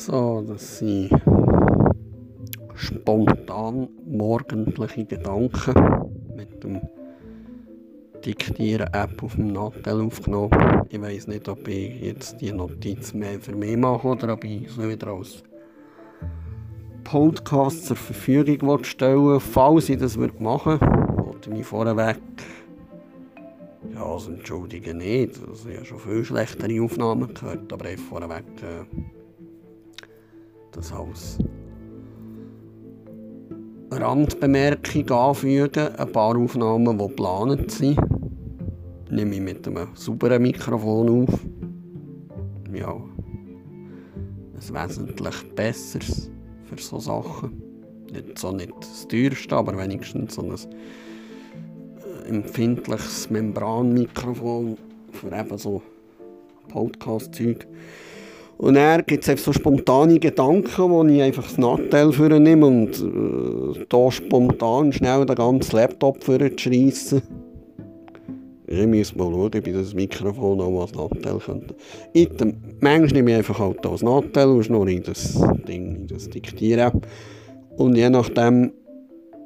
So, das sind spontan morgendliche Gedanken mit dem Diktieren-App auf dem Nattel aufgenommen. Ich weiß nicht, ob ich jetzt die Notiz mehr für mich mache oder ob ich sie wieder als Podcast zur Verfügung stellen Falls ich das machen würde, wollte ich mich vorweg ja, also entschuldige nicht. Also, ich habe schon viel schlechtere Aufnahmen gehört, aber ich vorweg äh, das als Randbemerkung anfügen. Ein paar Aufnahmen, die geplant sind, nehme ich mit einem sauberen Mikrofon auf. Ja, ein wesentlich besseres für solche Sachen. Nicht so nicht das teuerste, aber wenigstens so ein empfindliches Membranmikrofon für eben so Podcast-Zeug. Und dann gibt es so spontane Gedanken, wo ich einfach das Nattel für nehme und äh, spontan schnell den ganzen Laptop für schreissen. Ich muss mal schauen, ob ich das Mikrofon auch als Nattel könnte. Item, manchmal nehme ich einfach halt als Nattel und schnurre in das Ding, in das Diktieren. Und je nachdem,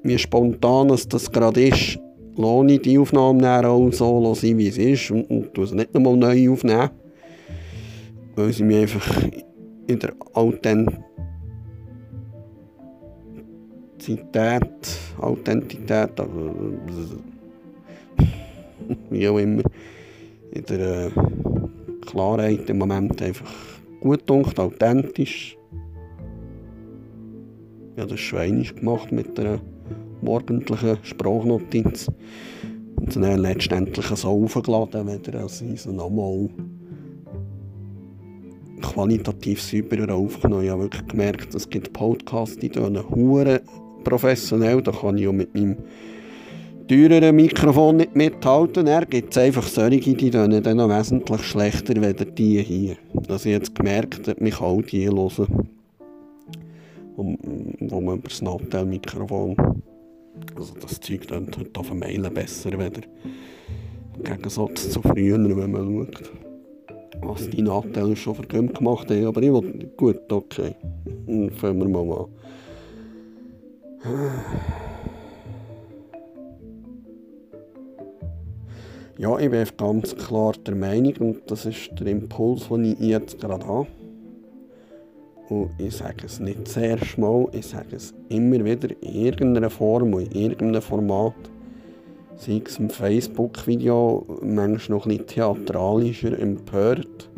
wie spontan es das gerade ist, lasse ich die Aufnahme dann auch so wie sie ist und, und sie nicht nochmal neu aufnehmen. Weil sie mich einfach in der Authentizität, Authentität, wie auch immer, in der Klarheit im Moment einfach gut dunkt, authentisch. Ich habe das Schweinisch gemacht mit einer morgendlichen Sprachnotiz. Und dann letztendlich so aufgeladen, als ich so nochmal qualitativ sauberer aufgenommen. Ich habe wirklich gemerkt, es gibt Podcasts, die tun hure professionell. Da kann ich auch mit meinem teureren Mikrofon nicht mithalten. Er gibt es einfach solche, die tun dann noch wesentlich schlechter als die hier. Dass ich jetzt gemerkt habe, mich auch die hören, wo man über das Nattel-Mikrofon also das Zeug dann auf dem Mailen besser wieder. Im Gegensatz zu früher, wenn man schaut, was die Nachteile schon für gemacht haben. Aber ich will, gut, okay, dann fangen wir mal an. Ja, ich bin ganz klar der Meinung, und das ist der Impuls, den ich jetzt gerade habe, und ich sage es nicht das erste Mal, ich sage es immer wieder in irgendeiner Form und in irgendeinem Format. Sei es im Facebook-Video, manchmal noch ein theatralischer empört.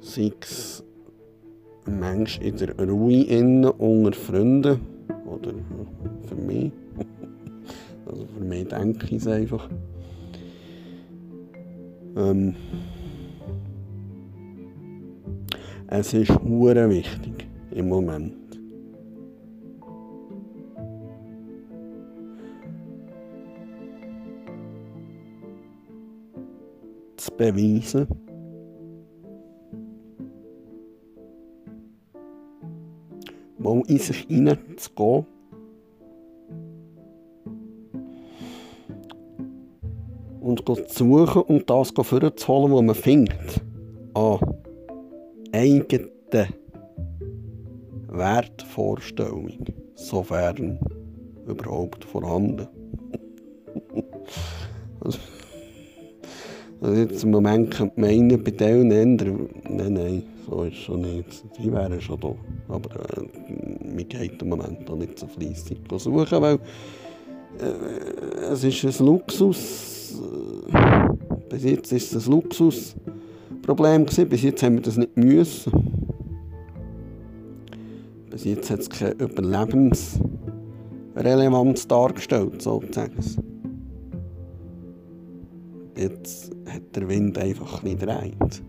Sei es manchmal in der Ruhe innen unter Freunden. Oder für mich. Also für mich denke ich es einfach. Ähm, Es ist hure wichtig im Moment. Beweisen, mal in sich hineinzugehen. Und zu suchen und das vorzuholen, was man findet. Ah, eigene Wertvorstellung, sofern überhaupt vorhanden. also, jetzt im Moment könnte man meinen, bei denen ändern, nein, nein, so ist es schon nicht. Die wären schon da. Aber äh, mir geht im Moment auch nicht so fleissig suchen, weil äh, es ist ein Luxus. Äh, bis jetzt ist es ein Luxus Problem gewesen. Bis jetzt haben wir das nicht müssen. Bis jetzt hat es keine Überlebensrelevanz dargestellt, sozusagen. Jetzt hat der Wind einfach ein gedreht.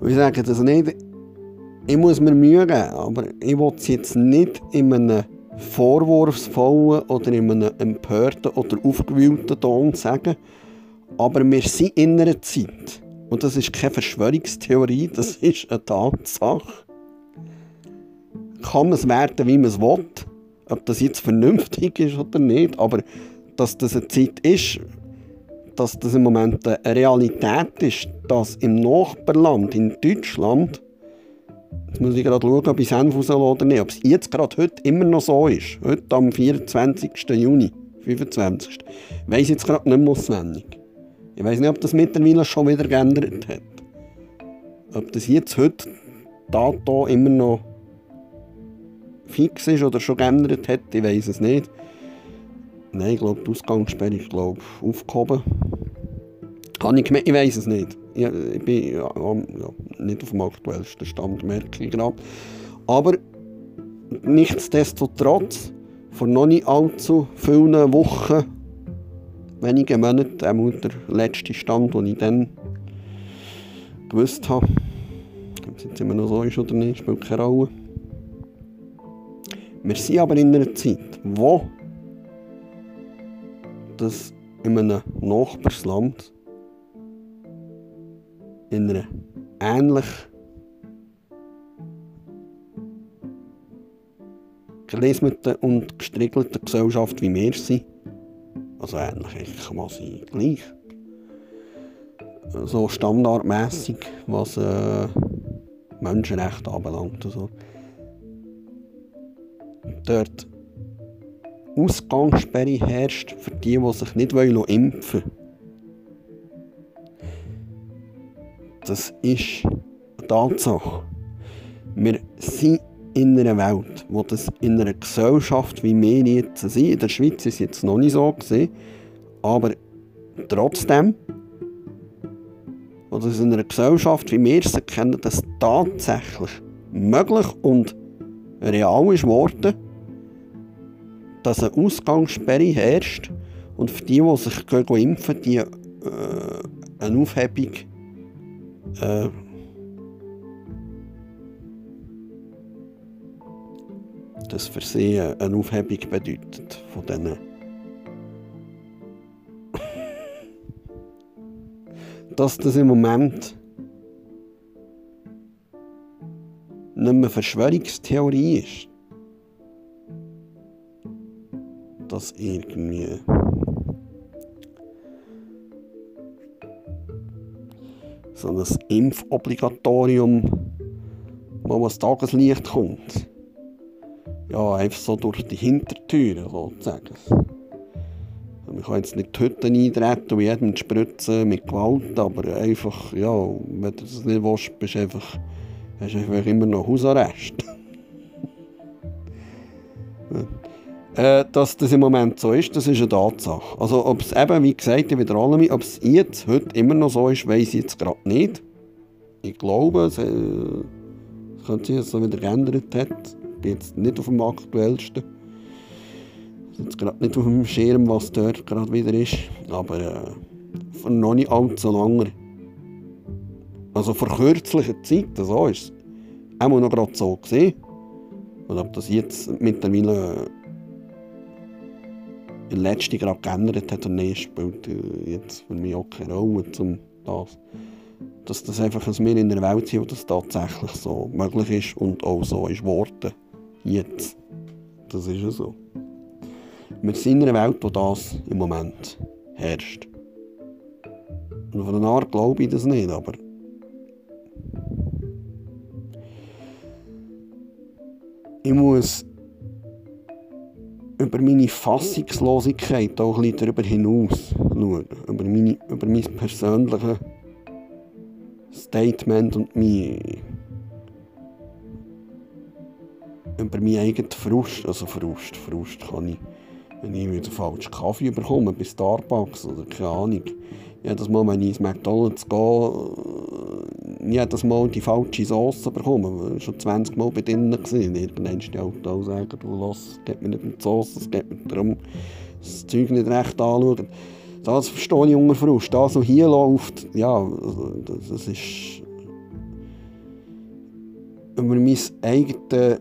Und ich sage das nicht, ich muss mir Mühe geben, aber ich will es jetzt nicht in einem vorwurfsvollen oder in einem empörten oder aufgewühlten Ton sagen, aber wir sind in einer Zeit, und das ist keine Verschwörungstheorie, das ist eine Tatsache. Kann man es werten, wie man es will, ob das jetzt vernünftig ist oder nicht, aber dass das eine Zeit ist, dass das im Moment eine Realität ist, dass im Nachbarland, in Deutschland, Jetzt muss ich gerade schauen, ob ich Senf oder nicht. Ob es jetzt gerade heute immer noch so ist. Heute am 24. Juni, 25. Weiss ich jetzt gerade nicht mehr auswendig. Ich weiß nicht, ob das mittlerweile schon wieder geändert hat. Ob das jetzt heute Dato immer noch fix ist oder schon geändert hat, ich weiß es nicht. Nein, ich glaube, die Ausgangssperre ist glaube aufgehoben. Kann ich, ich weiß es nicht. Ich, ich bin ja, ja, nicht auf dem aktuellsten Stand, merke ich gerade. Aber nichtsdestotrotz, vor noch nicht allzu vielen Wochen, wenigen Monaten, auch der letzte Stand, den ich dann gewusst habe, ob es jetzt immer noch so ist oder nicht, spielt keine Rolle. Wir sind aber in einer Zeit, wo das in einem Nachbarsland in einer ähnlich gelismeten und gestriegelten Gesellschaft wie wir sind, also ähnlich, sein, gleich, so standardmäßig, was äh, Menschenrechte anbelangt. Also. Dort Ausgangssperre herrscht für die, die sich nicht impfen wollen. Das ist eine Tatsache. Wir sind in einer Welt, wo das in einer Gesellschaft wie wir jetzt sind, in der Schweiz ist es jetzt noch nicht so gesehen, aber trotzdem, wo das in einer Gesellschaft wie wir sie kennen, das tatsächlich möglich und real ist worden, dass eine Ausgangssperre herrscht und für die, die sich impfen die äh, eine Aufhebung äh, das für sie eine Aufhebung bedeutet von diesen dass das im Moment nicht mehr Verschwörungstheorie ist. Dass irgendwie so ein Impfobligatorium, wo das Tageslicht kommt. Ja, einfach so durch die Hintertüren sozusagen. Man kann jetzt nicht die Hütten eintreten und jedem spritzen mit Gewalt, aber einfach, ja, wenn du das nicht willst, bist einfach, hast du einfach immer noch Hausarrest. Äh, dass das im Moment so ist, das ist eine Tatsache. Also ob es eben, wie gesagt, ich wiederhole mich, ob es jetzt, heute immer noch so ist, weiß ich jetzt gerade nicht. Ich glaube, es, äh, es könnte sich so wieder geändert hat. Ich bin jetzt nicht auf dem aktuellsten. Jetzt gerade nicht auf dem Schirm, was dort gerade wieder ist. Aber äh, vor noch nicht allzu langer. Also vor kürzlicher Zeit, so ist es. Auch noch gerade so gesehen. Und ob das jetzt mittlerweile der letzte gerade geändert hat und nicht, spielt jetzt für mich auch keine Rolle, zum das. Dass das einfach, dass wir in einer Welt sind, wo das tatsächlich so möglich ist und auch so ist worden. Jetzt. Das ist ja so. Wir sind in einer Welt, wo das im Moment herrscht. Und von einer Art glaube ich das nicht, aber ich muss über meine Fassungslosigkeit auch ein darüber hinaus schauen. Über, meine, über mein persönliches Statement und mein, über meinen eigenen Frust. Also Frust, Frust kann ich, wenn ich wieder falschen Kaffee bekomme bei Starbucks oder keine Ahnung. Jedes Mal, wenn ich ins McDonalds gehe, jedes Mal die falsche Sauce bekommen. Ich schon 20 Mal bei denen. Gewesen. Irgendwann die Auto sagen, du lass, es geht mir nicht um die Sauce, es geht mir darum, das Zeug nicht recht anschauen. Das verstehe ich unter Frust. Das, was hier läuft, ja, also, das ist über mein eigenes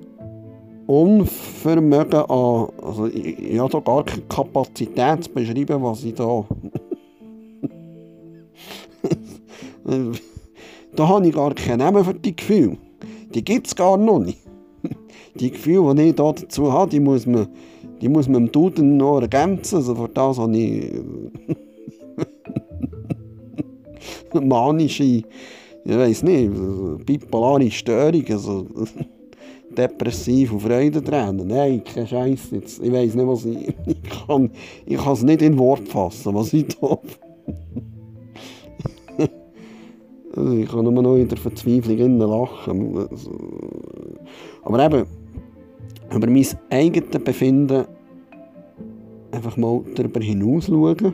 Unvermögen an, also ich, ich habe da gar keine Kapazität zu beschreiben, was ich da Da habe ich gar keinen Namen für die Gefühle. Die gibt es gar noch nicht. Die Gefühle, die ich da dazu habe, die muss man, die muss man im Duden noch ergänzen. Also für das habe ich manische ich weiß nicht, bipolare Störung, also depressiv und Freudentränen. Nein, kein Scheiß. Ich weiß nicht, was ich, ich kann. Ich kann es nicht in Wort fassen, was ich da. Also, ich kann nur noch in der Verzweiflung lachen. Aber eben, über mein eigenes Befinden einfach mal darüber hinaus schauen.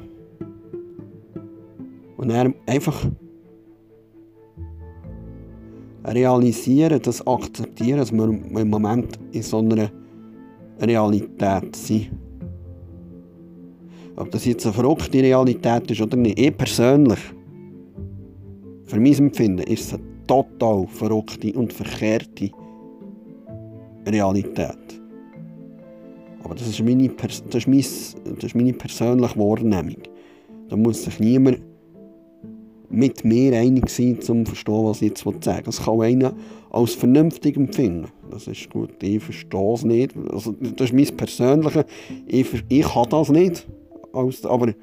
Und dann einfach realisieren, das akzeptieren, dass wir im Moment in so einer Realität sind. Ob das jetzt eine verrückte Realität ist oder nicht. Ich persönlich, für mein Empfinden, ist es eine total verrückte und verkehrte Realität. Aber das ist meine, das ist mein, das ist meine persönliche Wahrnehmung. Da muss sich niemand mit mir einig sein, um zu verstehen, was ich jetzt sagen will. Das kann einer als vernünftig empfinden. Das ist gut, ich verstehe es nicht. Also, das ist mein persönliches. Ich, ich kann das nicht. aber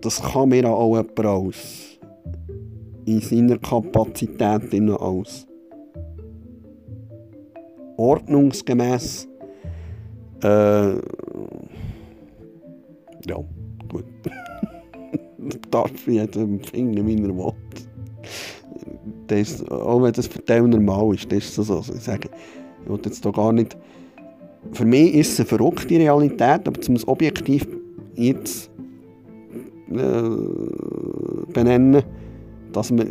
das kann mir auch jemand aus. In seiner Kapazität als ordnungsgemäß. Äh, ja, gut. darf jeder empfinden, wie er. Das, auch wenn das für den normal ist, das ist so. Also ich sage, ich will jetzt da gar nicht. Für mich ist es eine verrückte Realität, aber zum objektiv jetzt äh, benennen, dass wir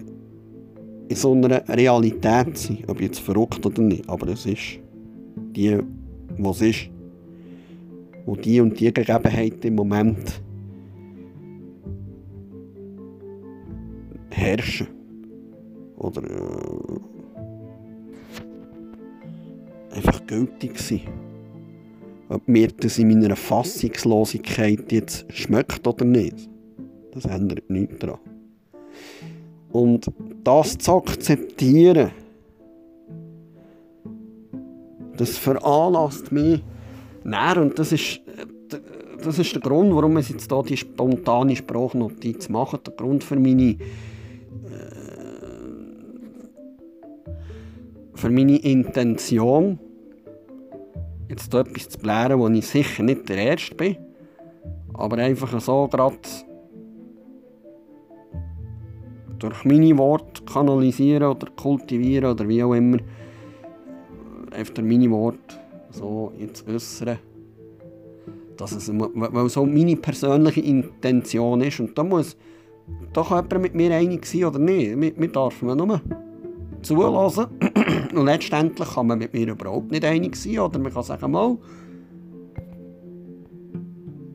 in so einer Realität sind, ob jetzt verrückt oder nicht. Aber es ist die, was ist. Und die und die Gegebenheiten im Moment herrschen. Oder äh, einfach gültig sein. Ob mir das in meiner Fassungslosigkeit jetzt schmeckt oder nicht, das ändert nichts daran. Und das zu akzeptieren, das veranlasst mich näher. Und das ist, das ist der Grund, warum wir jetzt hier die spontane Sprachnotiz machen, der Grund für meine für meine Intention, jetzt hier etwas zu blären, wo ich sicher nicht der Erste bin, aber einfach so gerade durch meine Worte kanalisieren oder kultivieren oder wie auch immer, einfach meine Worte so jetzt äußern, dass es, weil so meine persönliche Intention ist und da muss, da jemand mit mir einig sein oder nicht, wir, wir dürfen nur zulassen. Und letztendlich kann man mit mir überhaupt nicht einig sein. Oder man kann sagen, mal,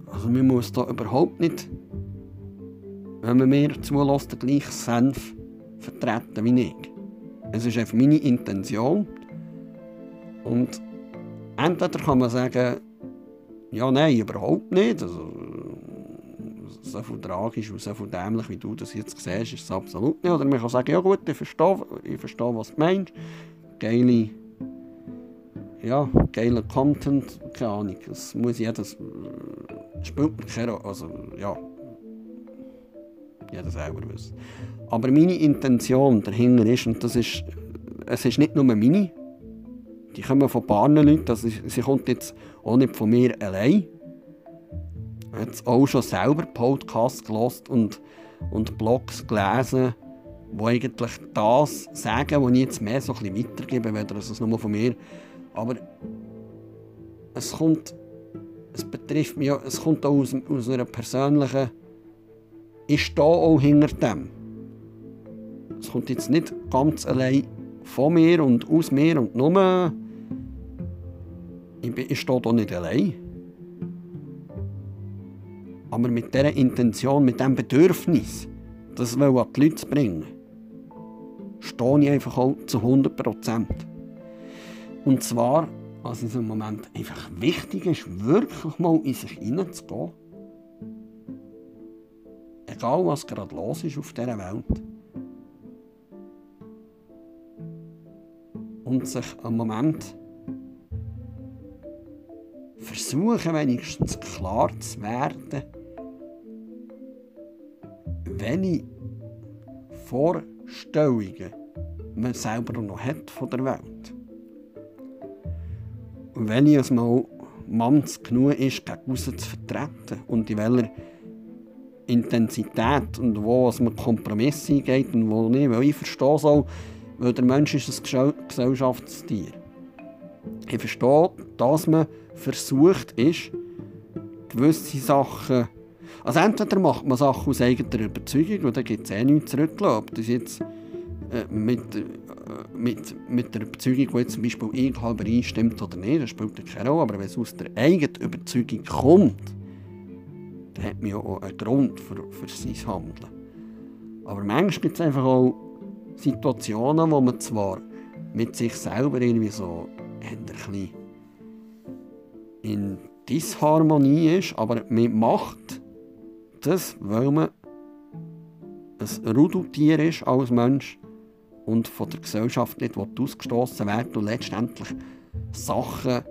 also man muss da überhaupt nicht, wenn man mir zulässt, den gleichen Senf vertreten wie ich. Es ist einfach meine Intention. Und entweder kann man sagen, ja, nein, überhaupt nicht. Also, so viel tragisch und so viel dämlich, wie du das jetzt siehst, ist es absolut nicht. Oder man kann sagen, ja gut, ich verstehe, ich verstehe was du meinst. Geile, ja, geiler Content, keine Ahnung. Das muss jedes, spielt keine also ja, jeder selber wissen. Aber meine Intention dahinter ist, und das ist, es ist nicht nur meine, die kommen von ein paar Leuten, also sie kommt jetzt auch nicht von mir allein, jetzt auch schon selber Podcasts gelost und, und Blogs gelesen, die eigentlich das sagen, was ich jetzt mehr so ein bisschen weitergebe, weder es nur von mir. Aber es kommt, es betrifft mich, es kommt auch aus, aus einer persönlichen, ich stehe auch hinter dem. Es kommt jetzt nicht ganz allein von mir und aus mir und nur, ich, ich stehe da nicht allein. Aber mit dieser Intention, mit diesem Bedürfnis, das will an die Leute zu bringen, stehe ich einfach auch zu 100% Und zwar, was in diesem Moment einfach wichtig ist, wirklich mal in sich hineinzugehen. Egal, was gerade los ist auf dieser Welt. Und sich einen Moment versuchen, wenigstens klar zu werden, ich Vorstellungen man selber noch hat von der Welt. Und wenn ich es mal Manns genug ist, gegen zu vertreten und in welcher Intensität und wo es mit Kompromisse eingeht und wo nicht, weil ich verstehe so, weil der Mensch ist ein Gesellschaftstier. Ich verstehe, dass man versucht ist, gewisse Sachen also entweder macht man Sachen aus eigener Überzeugung und dann gibt es eh nichts zu. Ob das jetzt äh, mit, äh, mit, mit der Überzeugung, die zum Beispiel ich halber einstimmt oder nicht, das spielt keine Rolle. Aber wenn es aus der eigenen Überzeugung kommt, dann hat man ja auch einen Grund für, für sein Handeln. Aber manchmal gibt es einfach auch Situationen, wo man zwar mit sich selber irgendwie so ein bisschen in Disharmonie ist, aber man macht das, weil man ein Rudeltier ist als Mensch und von der Gesellschaft nicht ausgestoßen wird und letztendlich Sachen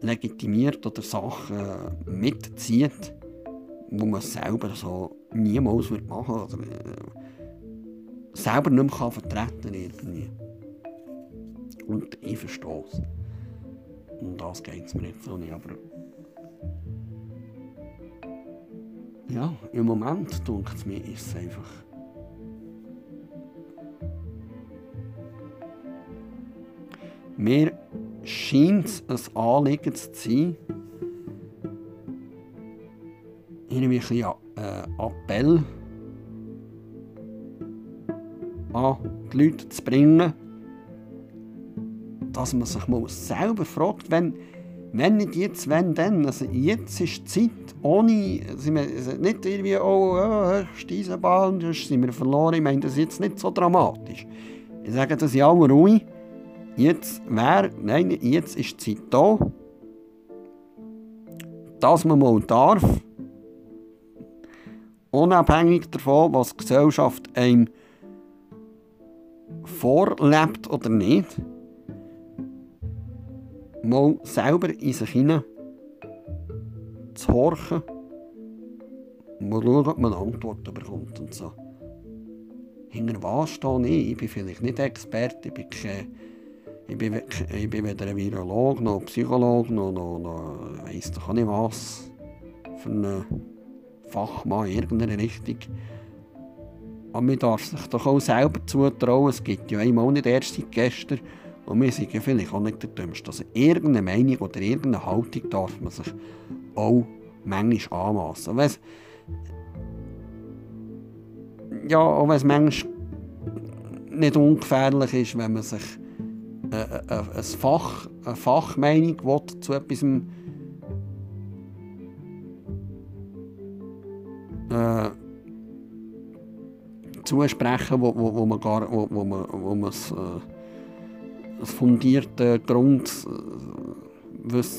legitimiert oder Sachen mitzieht, wo man selber so niemals wird machen oder äh, selber nicht mehr vertreten irgendwie. Und ich verstehe es. Und das geht es mir nicht so nicht, aber ja, im Moment, denkt es mir, ist es einfach Mir scheint es ein Anliegen zu sein, irgendwie ein bisschen äh, Appell an die Leute zu bringen, dass man sich mal selber fragt, wenn, wenn nicht jetzt, wenn dann. Also jetzt ist die Zeit, ohne, also nicht irgendwie, oh, oh Steisenbahn, das sind wir verloren. Ich meine, das ist jetzt nicht so dramatisch. Ich sage das ja auch ruhig jetzt wäre, nein, jetzt ist die Zeit da, dass man mal darf, unabhängig davon, was die Gesellschaft einem vorlebt oder nicht, mal selber in sich hinein zu horchen, mal schauen, ob man Antworten bekommt und so. Hinter was stehe ich? Ich bin vielleicht nicht Experte, ich bin ich bin, ich bin weder ein Virolog noch ein Psychologe noch, noch, noch weiss doch auch nicht was für einen Fachmann in irgendeiner Richtung. Aber man darf sich doch auch selber zutrauen, es gibt ja einmal nicht erst seit gestern und wir sind ja vielleicht auch nicht der Dümmste. Also irgendeine Meinung oder irgendeine Haltung darf man sich auch manchmal anmassen. Ja, auch wenn es manchmal nicht ungefährlich ist, wenn man sich äh, äh, ein Fach, eine Fachmeinung will zu etwas zusprechen, wo, wo, wo man gar, wo, wo man, wo man das, äh, fundierte Grundwissen,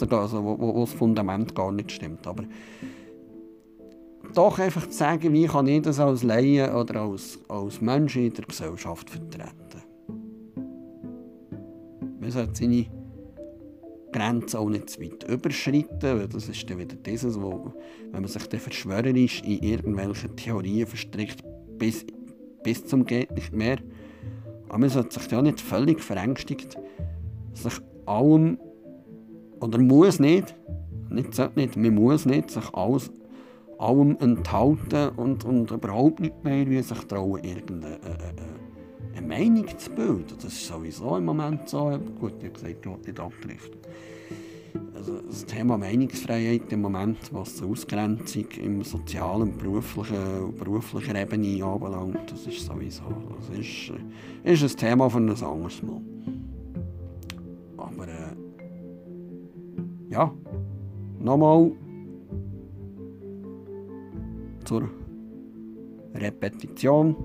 also wo, wo das Fundament gar nicht stimmt. Aber doch einfach zu sagen, wie kann ich das als Laie oder als, als Mensch in der Gesellschaft vertreten. Man sollte seine Grenzen auch nicht zu weit überschreiten, weil das ist dann wieder dieses, wo, wenn man sich dann verschwörerisch in irgendwelche Theorien verstrickt, bis, bis zum geht nicht mehr. Aber man sollte sich ja nicht völlig verängstigt, sich allem, oder muss nicht, nicht, sollte nicht, man muss nicht, sich alles, allem enthalten und, und überhaupt nicht mehr wie sich trauen, irgendeine äh, äh, eine Meinung zu bilden. Das ist sowieso im Moment so. Gut, ich habe gesagt, ich nicht abdriften. Also das Thema Meinungsfreiheit im Moment, was die Ausgrenzung im sozialen, beruflichen, beruflichen Ebene anbelangt, das ist sowieso das ist, äh, ist ein Thema für ein anderes Mal. Aber äh, ja, nochmal zur Repetition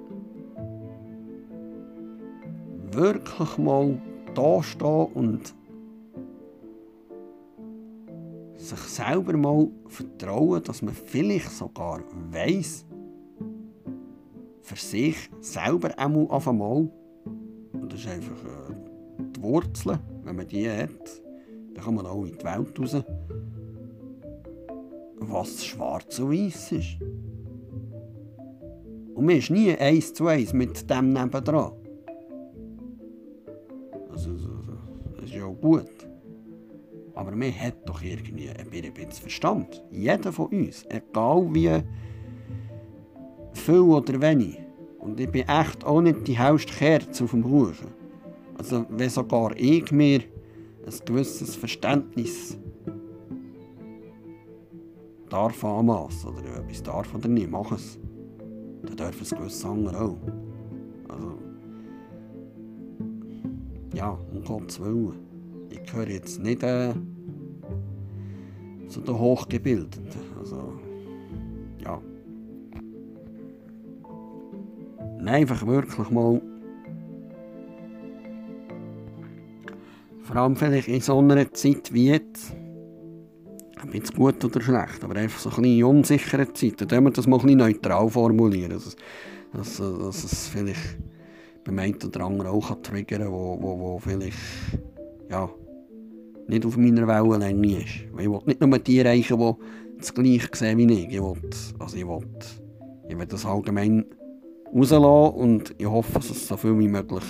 wirklich mal da stehen und sich selber mal vertrauen, dass man vielleicht sogar weiß, für sich selber einmal auf einmal, und das ist einfach äh, die Wurzeln, wenn man die hat, dann kann man auch in die Welt raus, was schwarz und weiß ist. Und man ist nie eins zu eins mit dem nebendran. Also, das ist ja auch gut. Aber man hat doch irgendwie ein bisschen Verstand. Jeder von uns. Egal wie viel oder wenig. Und ich bin echt auch nicht die hellste Kerze auf dem Kuchen. Also wenn sogar ich mir ein gewisses Verständnis darf anmassen oder etwas darf oder nicht, mach es. Dann dürfen es gewisse andere auch. Also, ja, um Gottes Willen. Ich gehöre jetzt nicht äh, zu den Hochgebildeten. Also, ja. Einfach wirklich mal. Vor allem vielleicht in so einer Zeit wie jetzt. Ob jetzt gut oder schlecht, aber einfach so ein bisschen unsichere Zeiten. Dann wir das mal ein neutral formulieren. Dass, dass, dass es vielleicht beim einen oder anderen auch triggern kann, wo, wo, wo vielleicht ja, nicht auf meiner Wellenlänge ist. Ich will nicht nur die erreichen, die das Gleiche sehen wie ich. Ich will, also ich will, ich will das allgemein rauslassen und ich hoffe, dass es so viel wie möglich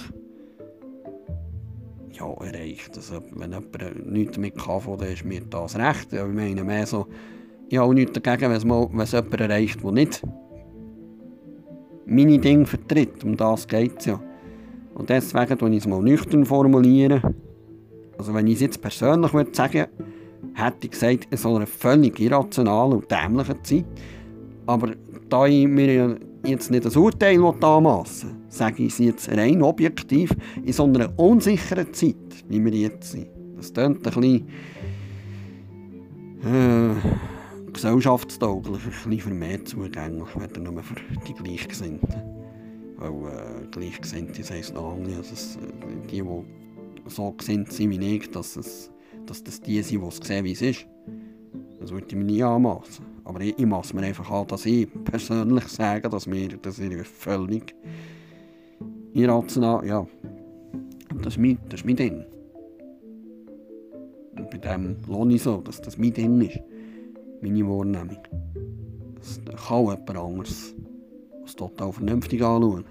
ja, erreicht. Also, wenn jemand nichts damit kann, dann ist mir das recht. Ich meine mehr so, ich habe nichts dagegen, wenn es, mal, wenn es jemand erreicht, der nicht meine Dinge vertritt. Um das geht es ja. Und deswegen formuliere ich es mal nüchtern. formulieren. Also wenn ich es jetzt persönlich würde sagen, hätte ich gesagt, in so einer völlig irrationalen und dämlichen Zeit. Aber da ich mir jetzt nicht das Urteil anmassen will, sage ich es jetzt rein objektiv, in so einer unsicheren Zeit, wie wir jetzt sind. Das klingt ein bisschen äh, gesellschaftstauglich, ein bisschen für mehr zugänglich, wenn nur für die Gleichgesinnten. Weil äh, Gleichgesinnte, das heisst noch lange, also es, die, die so gesinnt sind wie ich, dass, es, dass das die sind, die es sehen, wie es ist. Das würde ich mir nie anmassen. Aber ich, ich masse mir einfach an, dass ich persönlich sage, dass mir das ist völlig irrational, ja, das ist mein, das ist mein Ding. Und bei dem lohne ich so, dass das mein Ding ist. Meine Wahrnehmung. Das kann jemand anderes als total vernünftig anschauen.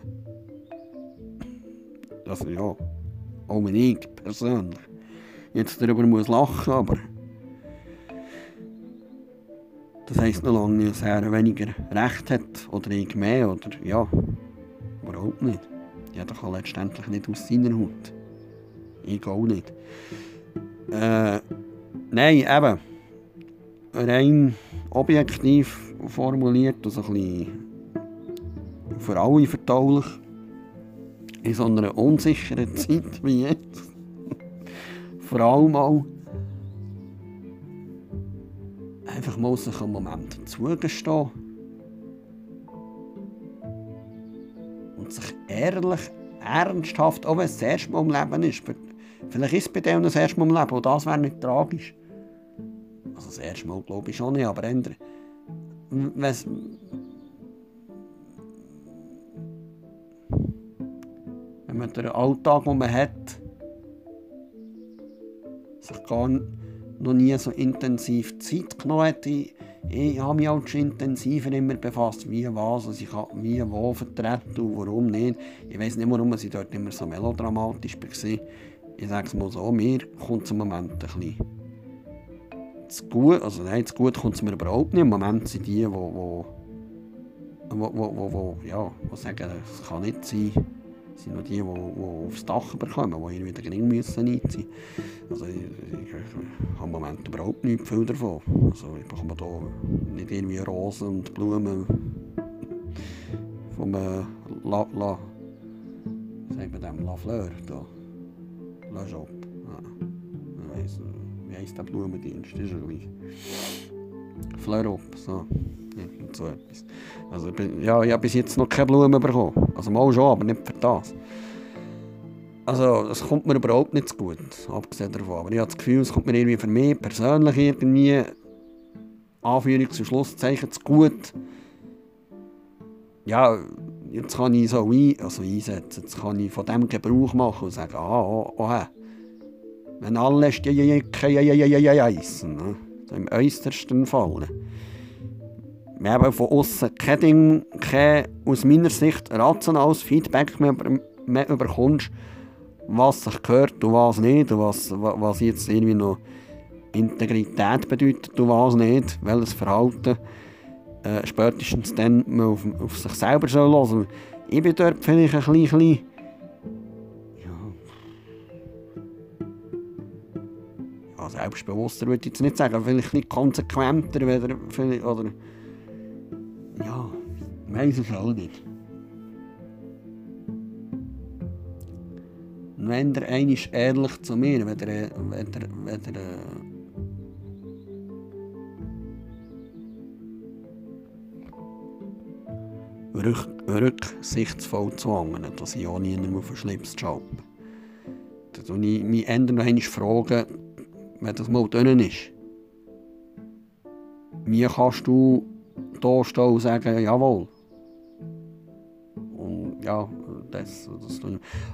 Also ja, auch ich persönlich jetzt darüber muss lachen, aber das heisst noch lange nicht, dass er weniger Recht hat oder ich mehr oder ja, überhaupt nicht. Jeder kann letztendlich nicht aus seiner Haut. Ich auch nicht. Äh, nein, eben. Rein objektiv formuliert, also ein bisschen für alle verdaulich in so einer unsicheren Zeit wie jetzt, vor allem auch, einfach mal sich einen Moment zugestehen und sich ehrlich, ernsthaft, auch wenn es das erste Mal im Leben ist, vielleicht ist es bei denen das erste Mal im Leben, und das wäre nicht tragisch. Also das erste Mal glaube ich schon nicht, aber ändern. wenn man den Alltag, den man hat, sich gar noch nie so intensiv Zeit genommen hat. Ich, ich habe mich auch schon intensiver immer befasst, wie was, also ich wie wo vertreten und warum nicht. Ich weiß nicht, warum ich dort immer so melodramatisch war. Ich sage es mal so, mir kommt es im Moment ein bisschen zu gut, also nein, zu gut kommt es mir überhaupt nicht. Im Moment sind die, die, wo, wo, wo, wo, ja, wo sagen, es kann nicht sein, sind noch die, die, die aufs Dach bekommen, die irgendwie den Ring müssen einziehen Also ich, ich, habe im Moment überhaupt nichts viel davon. Also ich bekomme da nicht irgendwie Rosen und Blumen vom äh, La, La, sagt man dem, La Fleur, da, La. Ja. Weiss, wie heisst der Blumendienst? Das ist. Fleur so. Irgend so etwas. Also, ja, ich habe bis jetzt noch keine Blumen bekommen. Also mal schon, aber nicht für das. Also, es kommt mir überhaupt nicht zu gut, abgesehen davon. Aber ich habe das Gefühl, es kommt mir irgendwie für mich persönlich irgendwie Anführungs- und Schlusszeichen zu gut. Ja, jetzt kann ich so ein, also einsetzen, jetzt kann ich von dem Gebrauch machen und sagen, ah, oh, oh, wenn alle stehen, essen. Ne? Im äußersten Fall. wir haben von außen kein Ding, kein, aus meiner Sicht rationales Feedback mehr, mehr bekommst, was sich gehört und was nicht und was, was jetzt irgendwie noch Integrität bedeutet und was nicht, welches Verhalten äh, spätestens dann auf, auf sich selber soll hören. Ich bin dort vielleicht ein bisschen, selbstbewusster würde ich jetzt nicht sagen, vielleicht ein bisschen konsequenter oder, oder ja, weiß es auch nicht. Und wenn der einer ehrlich zu mir, wenn der, wenn der, wenn der rück, rücksichtsvoll zu anderen, dass ich auch niemandem auf den Schlips schaue. Dann ich mich fragen, wenn das mal drin ist. Wie kannst du da stehen und sagen, jawohl. Und ja, das, das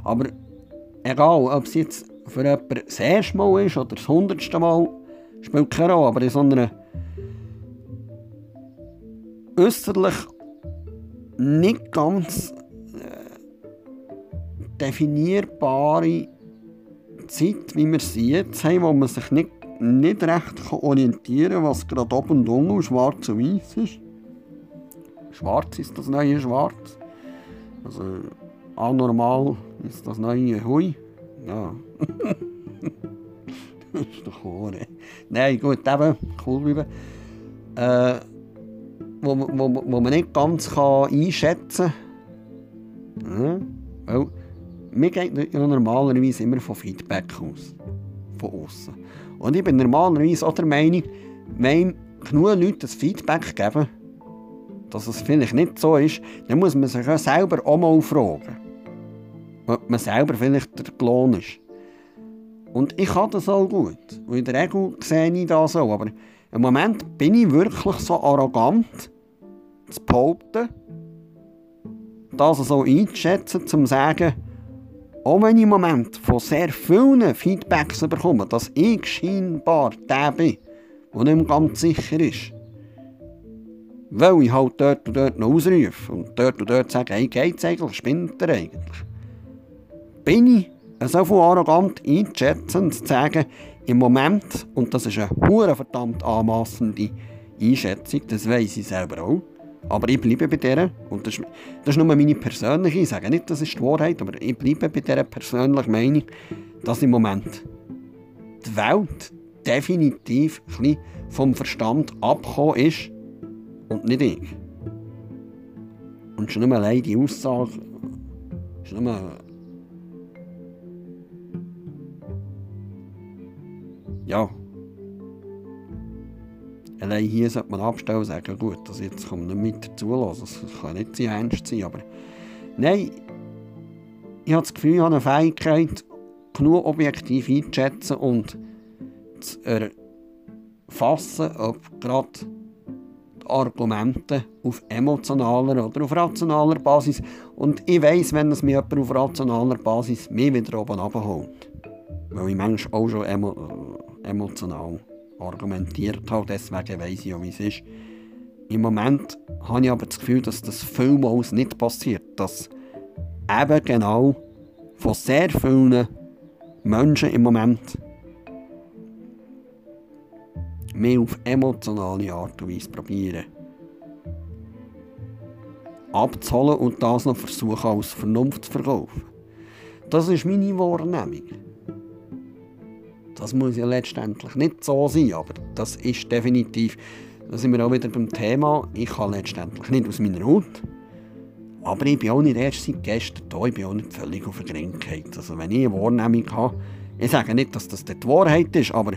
Aber egal, ob es jetzt für jemanden das erste Mal ist oder das hundertste Mal, spielt keine Rolle. Aber in so einer äußerlich nicht ganz äh, definierbare Zeit, wie wir sie jetzt wo man sich nicht, nicht recht orientieren kann, was gerade oben und unten schwarz und weiß ist. Schwarz ist das neue Schwarz. Also anormal ist das neue Hui. Ja. das ist doch cool. Nein, gut, eben, cool bleiben. Äh, wo, wo, wo man nicht ganz kann einschätzen kann. Ja, weil mir geht ja normalerweise immer von Feedback aus. Von außen. Und ich bin normalerweise auch der Meinung, wenn genug Leute das Feedback geben, dass es vielleicht nicht so ist, dann muss man sich ja selber auch mal fragen, ob man selber vielleicht der Klon ist. Und ich kann das auch gut. Und in der Regel sehe ich das auch. Aber im Moment bin ich wirklich so arrogant, zu behaupten, das so einzuschätzen, zum zu sagen, auch wenn ich im Moment von sehr vielen Feedbacks bekomme, dass ich scheinbar der bin, der nicht mehr ganz sicher ist. Weil ich halt dort und dort noch ausrufe und dort und dort sage, hey, geht's eigentlich, spinnt er eigentlich? Bin ich so viel arrogant einzuschätzen und zu sagen, im Moment, und das ist eine verdammt anmassende Einschätzung, das weiß ich selber auch, aber ich bleibe bei der, und das ist, das ist nur meine persönliche, ich sage nicht, das ist die Wahrheit, aber ich bleibe bei dieser persönlichen Meinung, dass im Moment die Welt definitiv ein vom Verstand abgekommen ist und nicht ich. Und schon nur allein die Aussage, schon nur ja, allein hier sollte man abstellen und sagen, gut, das jetzt kommt nicht mit dazu, das kann nicht sein ernst sein, aber nein, ich habe das Gefühl, ich habe eine Fähigkeit, genug objektiv einzuschätzen und zu erfassen, ob gerade die Argumente auf emotionaler oder auf rationaler Basis und ich weiß, wenn es mir jemand auf rationaler Basis mehr wieder oben abholt, weil ich manchmal auch schon emo emotional argumentiert habe, deswegen weiß ich auch, wie es ist. Im Moment habe ich aber das Gefühl, dass das vielmals nicht passiert, dass eben genau von sehr vielen Menschen im Moment mehr auf emotionale Art und Weise probieren abzuholen und das noch versuchen als Vernunft zu verkaufen. Das ist meine Wahrnehmung. Das muss ja letztendlich nicht so sein, aber das ist definitiv, da sind wir auch wieder beim Thema, ich kann letztendlich nicht aus meiner Haut, aber ich bin auch nicht erst seit gestern da, ich bin auch nicht völlig auf der Grinkheit. Also wenn ich eine Wahrnehmung habe, ich sage nicht, dass das die Wahrheit ist, aber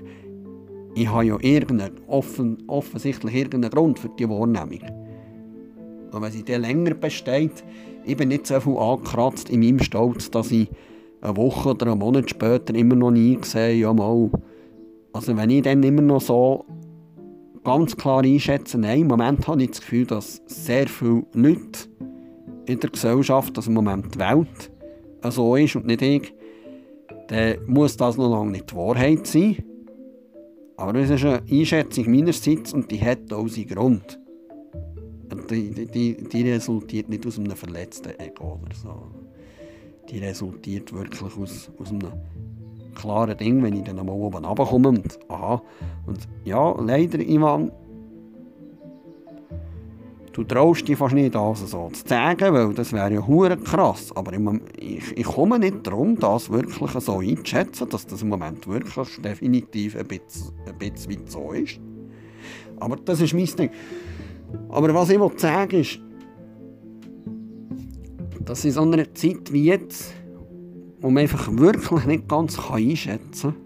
ich habe ja irgendeinen, offen, offensichtlich irgendeinen Grund für die Wahrnehmung. Und wenn sie dann länger besteht, ich bin nicht so viel angekratzt in meinem Stolz, dass ich eine Woche oder einen Monat später immer noch nie gesehen, ja mal. Also wenn ich dann immer noch so ganz klar einschätze, nein, im Moment habe ich das Gefühl, dass sehr viele Leute in der Gesellschaft, also im Moment die Welt, so ist und nicht ich, dann muss das noch lange nicht die Wahrheit sein. Aber es ist eine Einschätzung meinerseits und die hat auch seinen Grund. die, die, die resultiert nicht aus einem verletzten Ego oder so. Die resultiert wirklich aus, aus einem klaren Ding, wenn ich dann mal oben runterkomme und aha. Und ja, leider, Ivan, du traust dich fast nicht, das so zu sagen, weil das wäre ja hure krass. Aber ich, ich komme nicht darum, das wirklich so einzuschätzen, dass das im Moment wirklich definitiv ein bisschen, ein bisschen weit so ist. Aber das ist mein Ding. Aber was ich sagen ist, dass in so einer Zeit wie jetzt, wo man einfach wirklich nicht ganz einschätzen kann,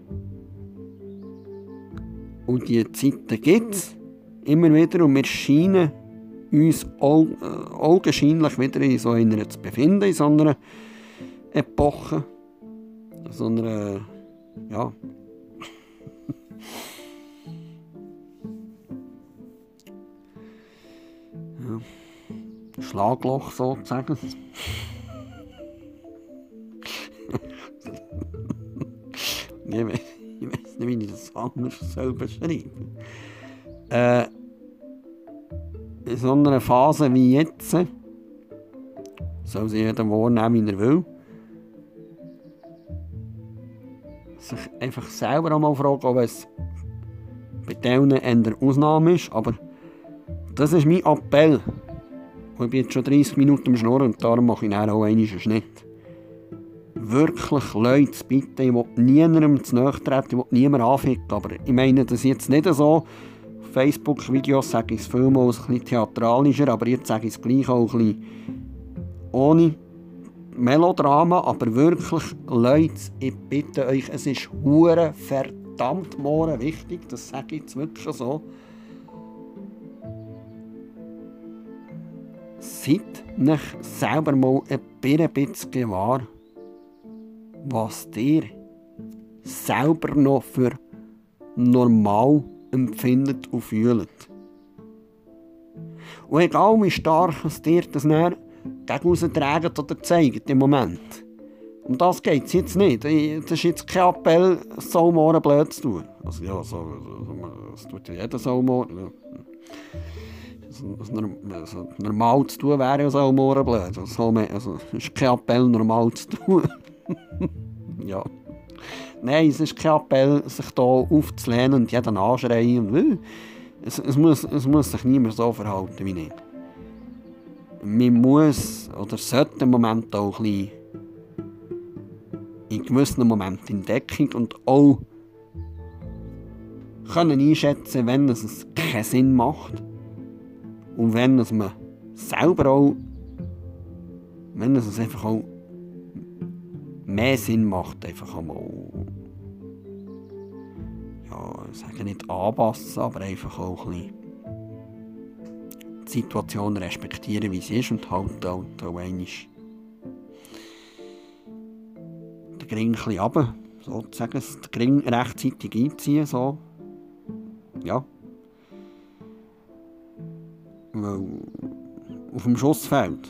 und diese Zeiten gibt es immer wieder und wir scheinen uns äh, augenscheinlich wieder in so einer zu befinden, in so einer Epoche, in so einer, ja, Schlagloch sozusagen. ich, weiß, ich weiß nicht, wie ich das anders soll beschreiben. Äh, in so einer Phase wie jetzt soll sich jeder wahrnehmen, wie er will. Sich einfach selber einmal fragen, ob es bei denen eine Ausnahme ist, aber das ist mein Appell. Und ich bin jetzt schon 30 Minuten am Schnurren und darum mache ich auch einen Schnitt. Wirklich, Leute, bitte, ich will niemandem zu nahe treten, ich will niemanden anficken, aber ich meine das jetzt nicht so. Auf Facebook-Videos sage ich es vielmals ein bisschen theatralischer, aber jetzt sage ich es gleich auch ein bisschen ohne Melodrama, aber wirklich, Leute, ich bitte euch, es ist hure verdammt wichtig, das sage ich jetzt wirklich so. Seid euch selber mal ein bisschen wahr, was ihr selber noch für normal empfindet und fühlt. Und egal wie stark es dir das näher gegen trägt oder zeigt im Moment. Um das geht es jetzt nicht. Das ist jetzt kein Appell, Saumorgen blöd zu tun. Also ja, so, das tut ja jeder Saumorgen also, normal zu tun wäre ja so blöd. Also, also, ist kein Appell, normal zu tun. ja. Nein, es ist kein Appell, sich hier aufzulehnen und jeden anschreien. Und, es, es, muss, es muss sich niemand so verhalten wie ich. Man muss oder sollte im Moment auch ein in gewissen Momenten in Deckung und auch können einschätzen, wenn es keinen Sinn macht. Und wenn es man selber auch, wenn es einfach auch mehr Sinn macht, einfach einmal, ja, ich sage nicht anpassen, aber einfach auch ein bisschen die Situation respektieren, wie sie ist und halt auch, auch einmal den Gring ein bisschen runter, sozusagen, den Gring rechtzeitig einziehen, so, ja. Weil auf dem Schussfeld,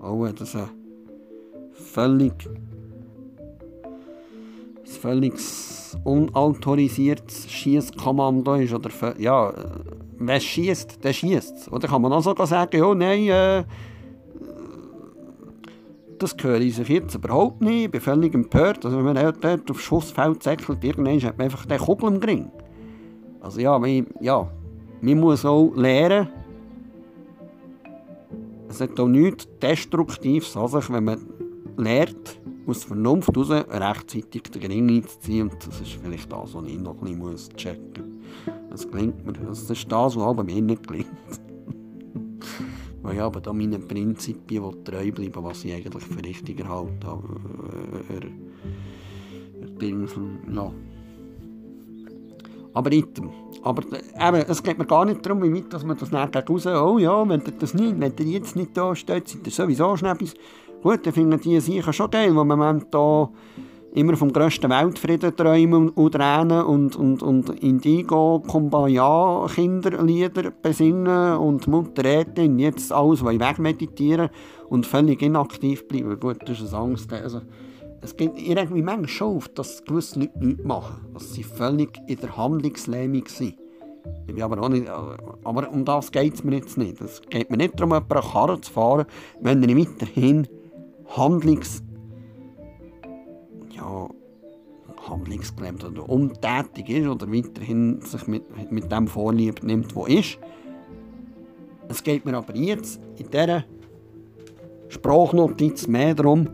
auch wenn das ein völlig, ein völlig unautorisiertes Schießkommando ist, oder ja, wer schießt, der schießt. Oder kann man auch sogar sagen, ja, nein, äh, das gehöre ich sich jetzt überhaupt nicht, ich bin völlig empört. Also wenn man dort aufs Schussfeld säckelt, irgendwann hat man einfach den Kugel im Ring. Also ja, ja, man muss auch lernen, es hat auch nichts Destruktives an sich, wenn man lernt, aus Vernunft heraus rechtzeitig den Ring einzuziehen. Und das ist vielleicht das, was ich noch ein bisschen checken muss. Das gelingt mir. Das ist das, was mir nicht gelingt. Weil ich aber da meinen Prinzipien treu bleiben, was ich eigentlich für richtig halte. Er, er, er, ja. Aber item. Aber eben, es geht mir gar nicht darum, weit dass man das nachher raus, oh ja, wenn ihr das nicht, wenn ihr jetzt nicht da steht, seid ihr sowieso Schnäppis. Gut, dann finden die sicher schon geil, wo man da immer vom grössten Weltfrieden träumen und tränen und, und, und Indigo, Kumbaya, Kinderlieder besingen und Mutter Ethtin jetzt alles wegmeditieren und völlig inaktiv bleiben. Gut, das ist eine Angst. Also, es geht irgendwie manchmal schon auf, dass gewisse Leute nichts machen. Dass sie völlig in der Handlungslähmung sind. Ich bin aber auch nicht, aber um das geht es mir jetzt nicht. Es geht mir nicht darum, jemanden eine Karre zu fahren, wenn er weiterhin handlungs... Ja, handlungsgelähmt oder untätig ist oder weiterhin sich mit, mit dem Vorlieb nimmt, wo ist. Es geht mir aber jetzt in dieser Sprachnotiz mehr darum,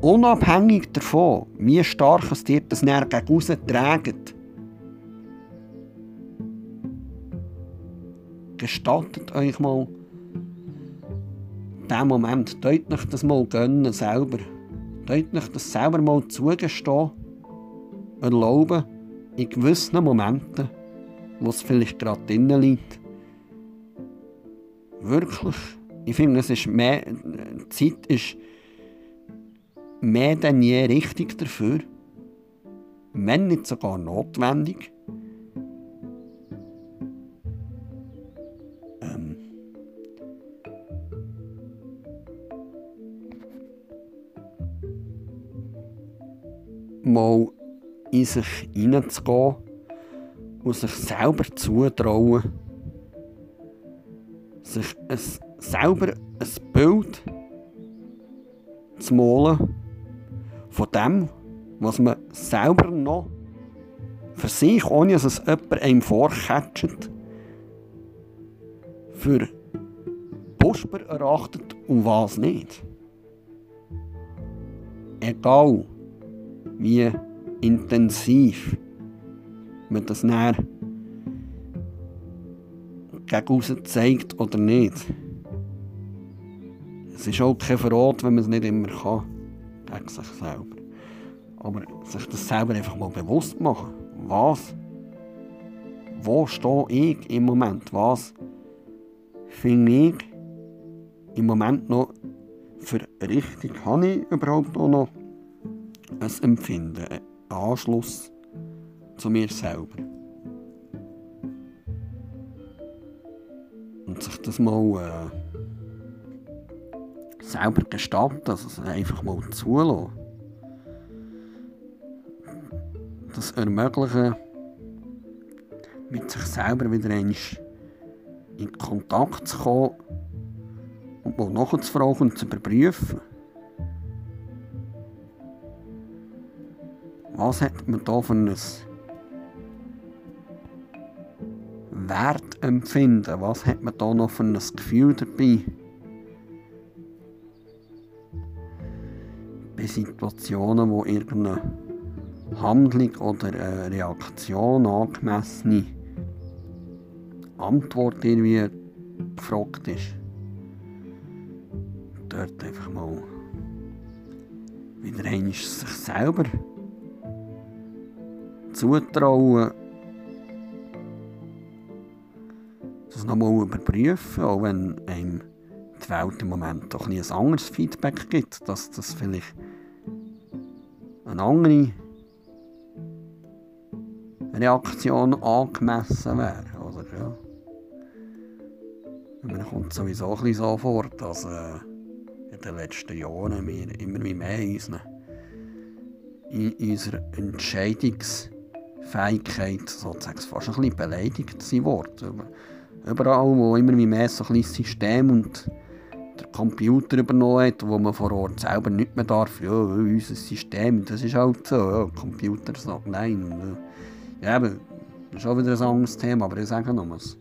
unabhängig davon, wie stark es dir das näher gegen raus trägt, gestattet euch mal diesen Moment, deutlich das mal gönnen selber. Deutlich das selber mal zugestehen, erlauben, in gewissen Momenten, wo es vielleicht gerade drinnen liegt, wirklich, ich finde, es ist mehr, Zeit ist mehr denn je richtig dafür, wenn nicht sogar notwendig. Ähm, mal in sich hineinzugehen und sich selber zutrauen, sich ein, selber ein Bild zu malen von dem, was man selber noch für sich, ohne dass es jemand einem vorcatcht, für Busper erachtet und was nicht. Egal, wie intensiv man das näher gegen zeigt oder nicht. Es ist auch kein Verrat, wenn man es nicht immer kann gegen sich selber. Aber sich das selber einfach mal bewusst machen. Was? Wo stehe ich im Moment? Was finde ich im Moment noch für richtig? Habe ich überhaupt auch noch ein Empfinden, einen Anschluss zu mir selber? Und sich das mal... Äh, selber gestalten, also einfach mal zulassen. Das Ermöglichen, mit sich selber wieder in Kontakt zu kommen und mal nachzufragen und zu überprüfen. Was hat man da für ein Wertempfinden? Was hat man da noch für ein Gefühl dabei? Situationen, wo irgendeine Handlung oder eine Reaktion angemessene Antwort irgendwie gefragt ist. Dort einfach mal wieder einmal sich selber zutrauen, das nochmal überprüfen, auch wenn einem die Welt im Moment doch ein anderes Feedback gibt, dass das vielleicht eine andere Reaktion angemessen wäre. Oder, ja. Mir kommt sowieso ein so vor, dass äh, in den letzten Jahren wir immer mehr in, unseren, in unserer Entscheidungsfähigkeit sozusagen fast ein bisschen beleidigt sind. Überall, wo immer mehr so ein System und Computer übernommen hat, wo man vor Ort selber nicht mehr darf. Ja, unser System, das ist halt so. Ja, Computer sagt nein. Ja, eben, das ist auch wieder ein anderes Thema, aber ich sage noch, was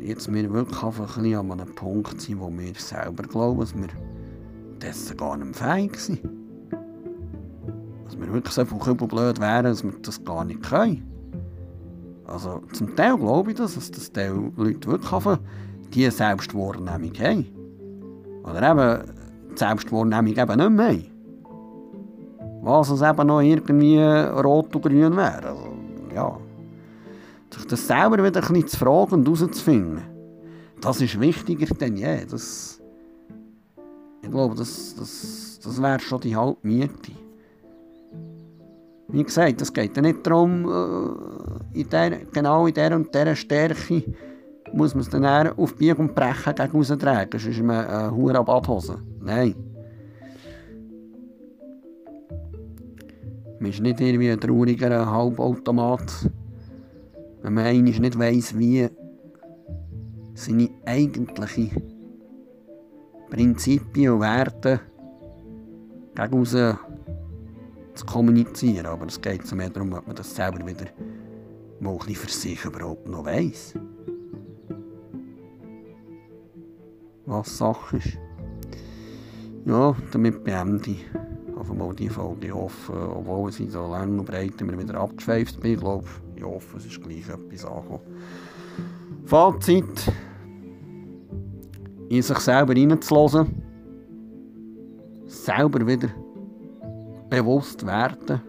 jetzt wir wirklich einfach ein an einem Punkt sind, wo wir selber glauben, dass wir dessen gar nicht fähig sind. Dass wir wirklich so viel blöd wären, dass wir das gar nicht können. Also zum Teil glaube ich das, dass das Teil Leute wirklich die Selbstwahrnehmung haben. Oder eben die Selbstwahrnehmung eben nicht mehr haben. Was es eben noch irgendwie rot und grün wäre. Also, ja. Sich das selber wieder ein bisschen zu fragen und herauszufinden, das ist wichtiger denn je. Das, ich glaube, das, das, das wäre schon die Halbmiete. Wie gesagt, es geht ja nicht darum, äh, in der, genau in dieser und dieser Stärke muss man es dann auf Bier und Brechen gegen raustragen, sonst ist man eine hure Badhose. Nein. Man ist nicht irgendwie ein trauriger Halbautomat, wenn man eigentlich nicht weiss, wie seine eigentlichen Prinzipien und Werte gegen zu kommunizieren. Aber es geht so mehr darum, ob man das selber wieder für sich überhaupt noch weiss. Was Sache ist. Ja, damit beende ich einfach mal die Folge. Ich hoffe, obwohl ich so lang und breit immer wieder abgeschweift bin, ich glaube, ich hoffe, es ist gleich etwas angekommen. Fazit. In sich selber reinzulassen. Selber wieder bewusst werden,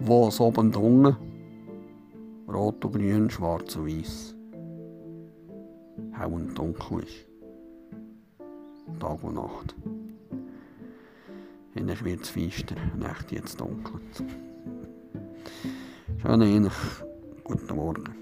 wo es oben und unten, rot und grün, schwarz und weiß, hell und dunkel ist. Tag und Nacht. Innen wird es feister, Nacht jetzt dunkel. Schönen Ihnen guten Morgen.